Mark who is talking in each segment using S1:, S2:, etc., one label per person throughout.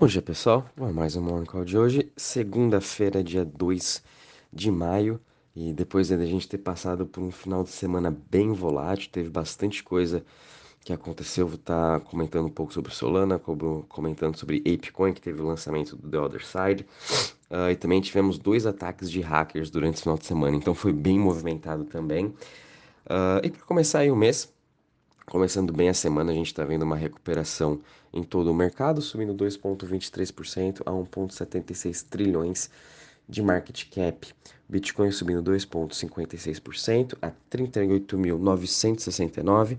S1: Bom dia, pessoal. Bom, mais um Morning Call de hoje, segunda-feira, dia 2 de maio. E depois da gente ter passado por um final de semana bem volátil, teve bastante coisa que aconteceu. Vou estar comentando um pouco sobre Solana, comentando sobre ApeCoin, que teve o lançamento do The Other Side. Uh, e também tivemos dois ataques de hackers durante o final de semana, então foi bem movimentado também. Uh, e para começar aí o mês, Começando bem a semana, a gente está vendo uma recuperação em todo o mercado, subindo 2,23% a 1,76 trilhões de market cap. Bitcoin subindo 2,56% a 38.969.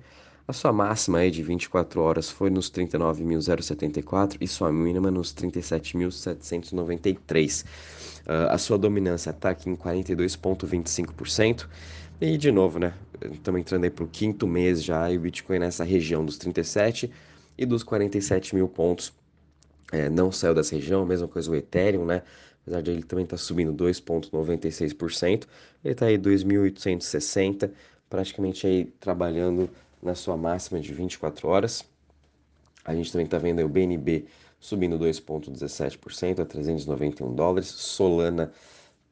S1: A sua máxima aí de 24 horas foi nos 39.074 e sua mínima nos 37.793. Uh, ah, a sua dominância está aqui em 42,25%. E de novo, né? Estamos entrando aí para o quinto mês já e o Bitcoin nessa região dos 37 e dos 47 mil pontos. É, não saiu dessa região, mesma coisa o Ethereum, né? Apesar de ele também estar tá subindo 2,96%, ele está aí 2.860, praticamente aí trabalhando na sua máxima de 24 horas. A gente também está vendo o BNB subindo 2,17% a 391 dólares, Solana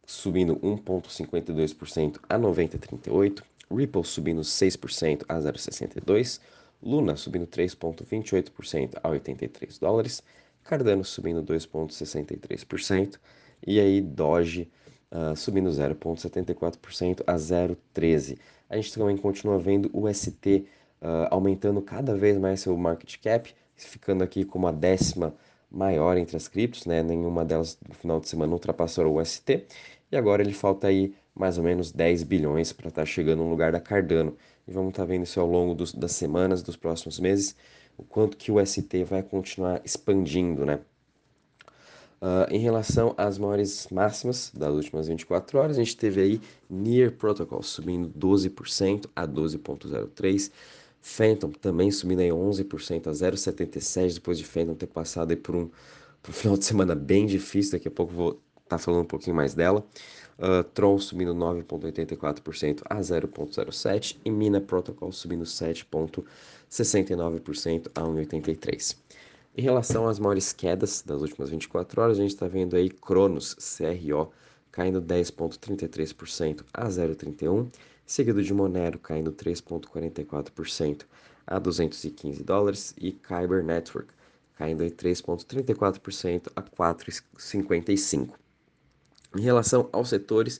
S1: subindo 1,52% a 90,38, Ripple subindo 6% a 0,62, Luna subindo 3,28% a 83 dólares, Cardano subindo 2,63% e aí Doge uh, subindo 0,74% a 0,13. A gente também continua vendo o ST uh, aumentando cada vez mais seu market cap, ficando aqui como a décima maior entre as criptos, né? Nenhuma delas no final de semana ultrapassou o ST. E agora ele falta aí mais ou menos 10 bilhões para estar tá chegando no lugar da Cardano. E vamos estar tá vendo isso ao longo dos, das semanas, dos próximos meses, o quanto que o ST vai continuar expandindo, né? Uh, em relação às maiores máximas das últimas 24 horas, a gente teve aí Near Protocol subindo 12% a 12.03, Phantom também subindo aí 11% a 0,76 depois de Phantom ter passado aí por um, por um final de semana bem difícil, daqui a pouco vou tá falando um pouquinho mais dela. Uh, Tron subindo 9,84% a 0,07% e Mina Protocol subindo 7,69% a 1,83%. Em relação às maiores quedas das últimas 24 horas, a gente está vendo aí Cronos CRO caindo 10,33% a 0,31%, seguido de Monero caindo 3,44% a 215 dólares e Kyber Network caindo 3,34% a 4,55. Em relação aos setores,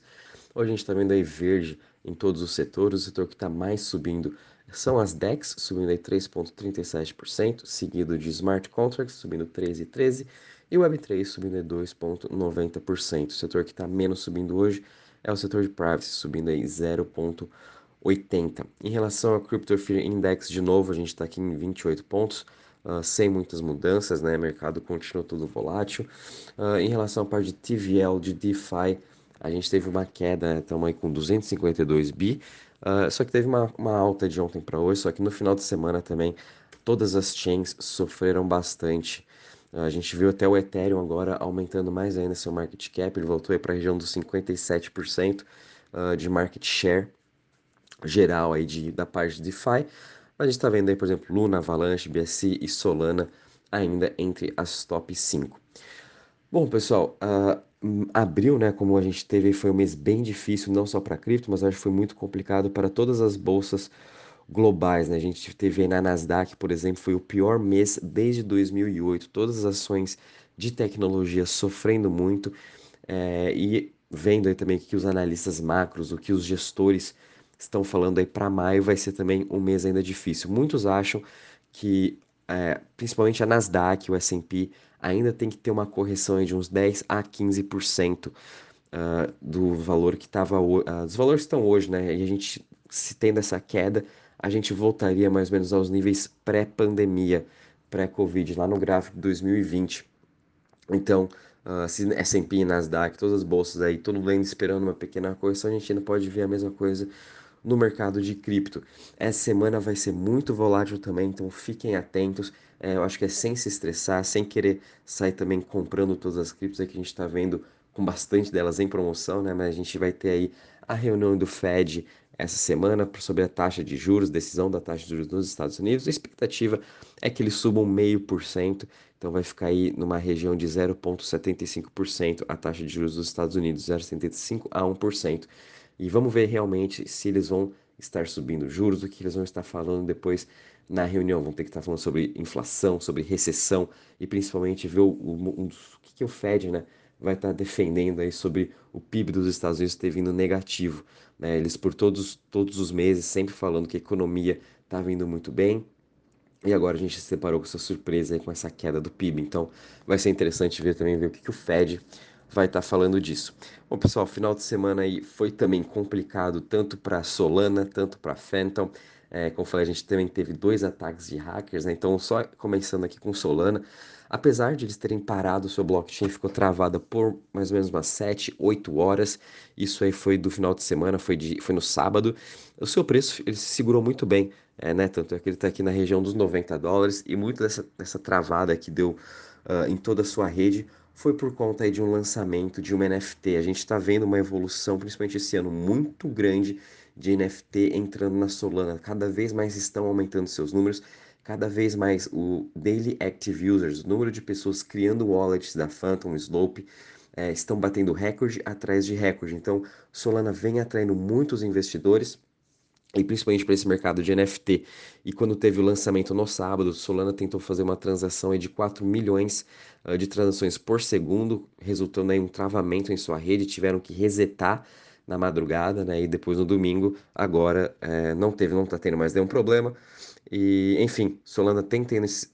S1: hoje a gente está vendo aí verde em todos os setores. O setor que está mais subindo são as DEX, subindo aí 3,37%, seguido de Smart Contracts, subindo 13,13%, e Web3 subindo aí 2,90%. O setor que está menos subindo hoje é o setor de Privacy, subindo aí 0,80%. Em relação ao Crypto Fear Index, de novo, a gente está aqui em 28 pontos, uh, sem muitas mudanças, né? Mercado continua tudo volátil. Uh, em relação à parte de TVL, de DeFi, a gente teve uma queda, estamos aí com 252 bi, uh, só que teve uma, uma alta de ontem para hoje, só que no final de semana também todas as chains sofreram bastante. A gente viu até o Ethereum agora aumentando mais ainda seu market cap, ele voltou para a região dos 57% de market share geral aí de, da parte de DeFi. A gente está vendo aí, por exemplo, Luna, Avalanche, BSC e Solana ainda entre as top 5. Bom, pessoal, uh, abril, né, como a gente teve, foi um mês bem difícil, não só para cripto, mas acho que foi muito complicado para todas as bolsas globais, né? A gente teve aí na Nasdaq, por exemplo, foi o pior mês desde 2008. Todas as ações de tecnologia sofrendo muito é, e vendo aí também que os analistas macros, o que os gestores estão falando aí para maio vai ser também um mês ainda difícil. Muitos acham que, é, principalmente a Nasdaq, o S&P, ainda tem que ter uma correção de uns 10 a 15% uh, ah, do valor que estava, uh, dos valores que estão hoje, né? E a gente, se tendo essa queda, a gente voltaria mais ou menos aos níveis pré-pandemia, pré-Covid, lá no gráfico de 2020. Então, uh, se S&P, Nasdaq, todas as bolsas aí, todo mundo esperando uma pequena correção, a gente ainda pode ver a mesma coisa no mercado de cripto. Essa semana vai ser muito volátil também, então fiquem atentos. É, eu acho que é sem se estressar, sem querer sair também comprando todas as criptos, é que a gente está vendo com bastante delas em promoção, né? Mas a gente vai ter aí a reunião do Fed essa semana sobre a taxa de juros, decisão da taxa de juros nos Estados Unidos. A expectativa é que eles subam meio por cento, então vai ficar aí numa região de 0,75% a taxa de juros dos Estados Unidos, 0,75 a 1%. E vamos ver realmente se eles vão estar subindo juros, o que eles vão estar falando depois na reunião. Vão ter que estar falando sobre inflação, sobre recessão e principalmente ver o, o, o que, que o Fed né, vai estar defendendo aí sobre o PIB dos Estados Unidos ter vindo negativo. Né? Eles por todos, todos os meses sempre falando que a economia está vindo muito bem, e agora a gente se separou com essa surpresa aí com essa queda do PIB. Então vai ser interessante ver também ver o que, que o Fed vai estar tá falando disso. Bom, pessoal, final de semana aí foi também complicado tanto para Solana, tanto para Phantom. É, como falei, a gente também teve dois ataques de hackers, né? Então, só começando aqui com Solana, apesar de eles terem parado o seu blockchain, ficou travada por mais ou menos umas 7, 8 horas. Isso aí foi do final de semana, foi, de, foi no sábado. O seu preço ele se segurou muito bem, é, né? Tanto é que ele está aqui na região dos 90 dólares e muito dessa, dessa travada que deu uh, em toda a sua rede foi por conta aí de um lançamento de uma NFT. A gente está vendo uma evolução, principalmente esse ano, muito grande de NFT entrando na Solana. Cada vez mais estão aumentando seus números, cada vez mais o Daily Active Users, o número de pessoas criando wallets da Phantom, Slope, é, estão batendo recorde atrás de recorde. Então, Solana vem atraindo muitos investidores e principalmente para esse mercado de NFT. E quando teve o lançamento no sábado, Solana tentou fazer uma transação de 4 milhões uh, de transações por segundo, resultando em um travamento em sua rede, tiveram que resetar na madrugada, né? E depois no domingo, agora é, não teve, não está tendo mais nenhum problema. E, enfim, Solana tem,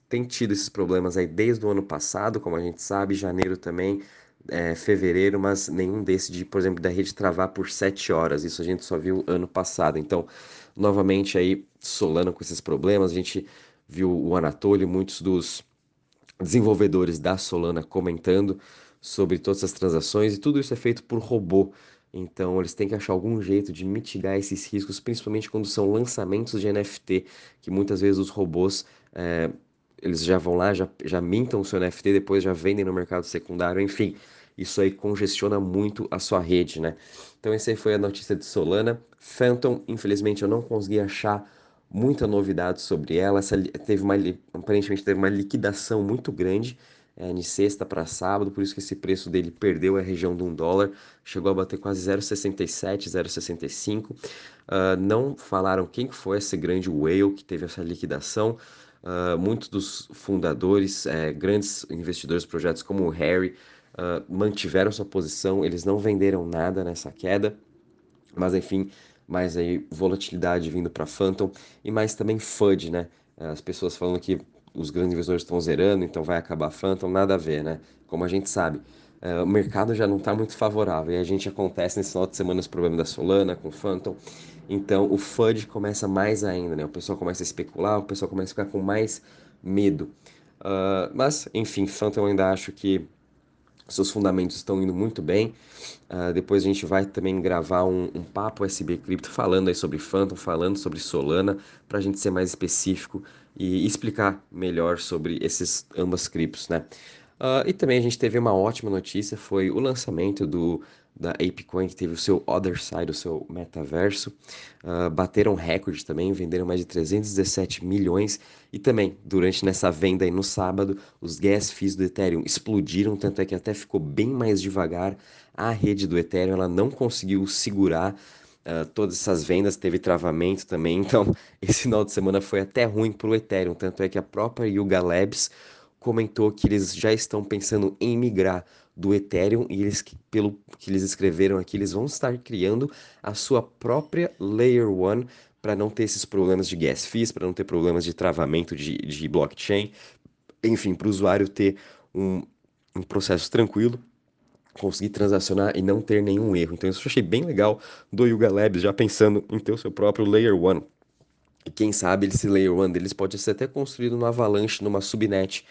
S1: tem tido esses problemas aí desde o ano passado, como a gente sabe, janeiro também, é, fevereiro, mas nenhum desse de, por exemplo, da rede travar por 7 horas. Isso a gente só viu ano passado. Então, novamente aí, Solana com esses problemas, a gente viu o Anatoly, muitos dos desenvolvedores da Solana comentando sobre todas essas transações e tudo isso é feito por robô. Então, eles têm que achar algum jeito de mitigar esses riscos, principalmente quando são lançamentos de NFT, que muitas vezes os robôs é, eles já vão lá, já, já mintam o seu NFT, depois já vendem no mercado secundário, enfim, isso aí congestiona muito a sua rede, né? Então, essa aí foi a notícia de Solana. Phantom, infelizmente, eu não consegui achar muita novidade sobre ela. Essa, teve uma, aparentemente teve uma liquidação muito grande é, de sexta para sábado, por isso que esse preço dele perdeu a região de um dólar, chegou a bater quase 0,67, 0,65. Uh, não falaram quem foi esse grande whale que teve essa liquidação. Uh, muitos dos fundadores, é, grandes investidores de projetos como o Harry, uh, mantiveram sua posição, eles não venderam nada nessa queda, mas enfim, mais aí volatilidade vindo para Phantom e mais também FUD, né? As pessoas falando que os grandes investidores estão zerando, então vai acabar Phantom, nada a ver, né? Como a gente sabe, uh, o mercado já não está muito favorável e a gente acontece nesse final de semana esse problema da Solana com Phantom, então o FUD começa mais ainda, né? O pessoal começa a especular, o pessoal começa a ficar com mais medo. Uh, mas, enfim, Phantom eu ainda acho que seus fundamentos estão indo muito bem. Uh, depois a gente vai também gravar um, um papo SB Crypto falando aí sobre Phantom, falando sobre Solana, para a gente ser mais específico e explicar melhor sobre esses ambas criptos, né? Uh, e também a gente teve uma ótima notícia, foi o lançamento do da ApeCoin, que teve o seu Other Side, o seu metaverso. Uh, bateram recorde também, venderam mais de 317 milhões. E também, durante nessa venda aí no sábado, os gas fees do Ethereum explodiram, tanto é que até ficou bem mais devagar. A rede do Ethereum ela não conseguiu segurar Uh, todas essas vendas, teve travamento também, então esse final de semana foi até ruim para o Ethereum, tanto é que a própria Yuga Labs comentou que eles já estão pensando em migrar do Ethereum e eles, pelo que eles escreveram aqui, eles vão estar criando a sua própria Layer 1 para não ter esses problemas de gas fees, para não ter problemas de travamento de, de blockchain, enfim, para o usuário ter um, um processo tranquilo conseguir transacionar e não ter nenhum erro. Então isso eu achei bem legal do Yuga Labs, já pensando em ter o seu próprio Layer 1. E quem sabe esse Layer 1 deles pode ser até construído no Avalanche, numa subnet,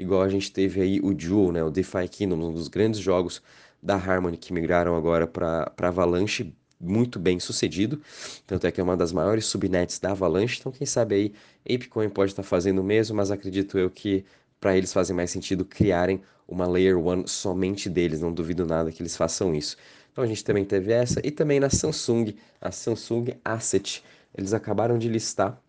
S1: igual a gente teve aí o Duel, né, o DeFi Kingdom, um dos grandes jogos da Harmony que migraram agora para Avalanche, muito bem sucedido, tanto é que é uma das maiores subnets da Avalanche, então quem sabe aí Apecoin pode estar tá fazendo o mesmo, mas acredito eu que para eles fazem mais sentido criarem uma Layer 1 somente deles, não duvido nada que eles façam isso. Então a gente também teve essa. E também na Samsung, a Samsung Asset, eles acabaram de listar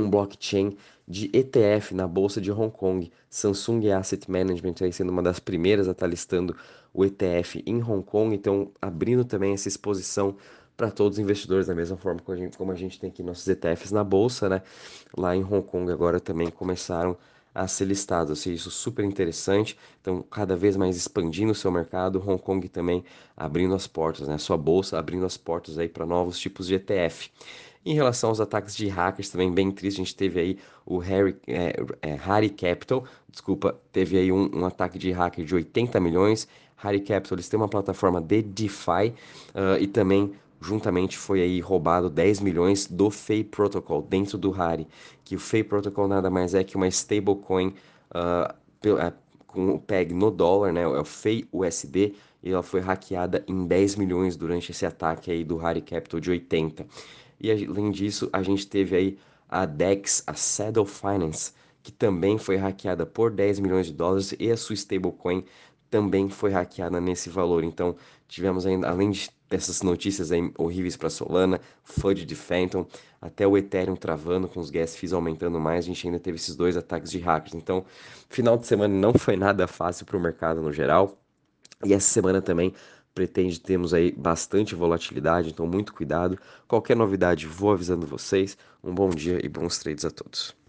S1: um blockchain de ETF na bolsa de Hong Kong. Samsung Asset Management aí sendo uma das primeiras a estar tá listando o ETF em Hong Kong, então abrindo também essa exposição para todos os investidores, da mesma forma como a, gente, como a gente tem aqui nossos ETFs na bolsa, né? Lá em Hong Kong agora também começaram a ser listados, ou seja, isso super interessante. Então, cada vez mais expandindo o seu mercado, Hong Kong também abrindo as portas, né? Sua bolsa abrindo as portas aí para novos tipos de ETF. Em relação aos ataques de hackers, também bem triste, a gente teve aí o Harry, é, é, Harry Capital, desculpa, teve aí um, um, ataque de hacker de 80 milhões. Harry Capital, eles têm uma plataforma de DeFi uh, e também juntamente foi aí roubado 10 milhões do Fei Protocol dentro do Harry, que o Fei Protocol nada mais é que uma stablecoin uh, com o PEG no dólar, né, é o Fei USD, e ela foi hackeada em 10 milhões durante esse ataque aí do Harry Capital de 80. E além disso, a gente teve aí a DEX, a Saddle Finance, que também foi hackeada por 10 milhões de dólares e a sua stablecoin também foi hackeada nesse valor. Então, tivemos ainda, além de dessas notícias horríveis para Solana, FUD de Phantom, até o Ethereum travando com os gas fees aumentando mais, a gente ainda teve esses dois ataques de hackers. Então, final de semana não foi nada fácil para o mercado no geral. E essa semana também pretende termos aí bastante volatilidade, então muito cuidado. Qualquer novidade, vou avisando vocês. Um bom dia e bons trades a todos.